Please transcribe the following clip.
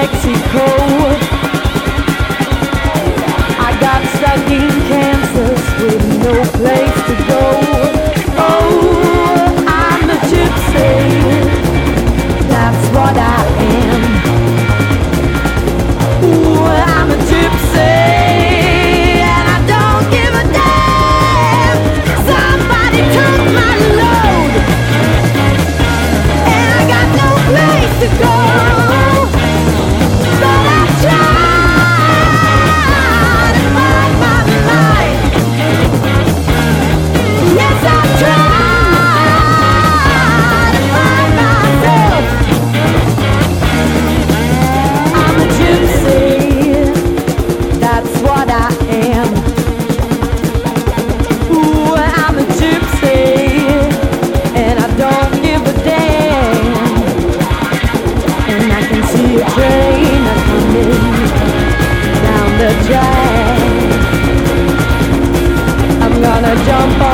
Mexico. I got stuck in Kansas with no place to go. I'm gonna jump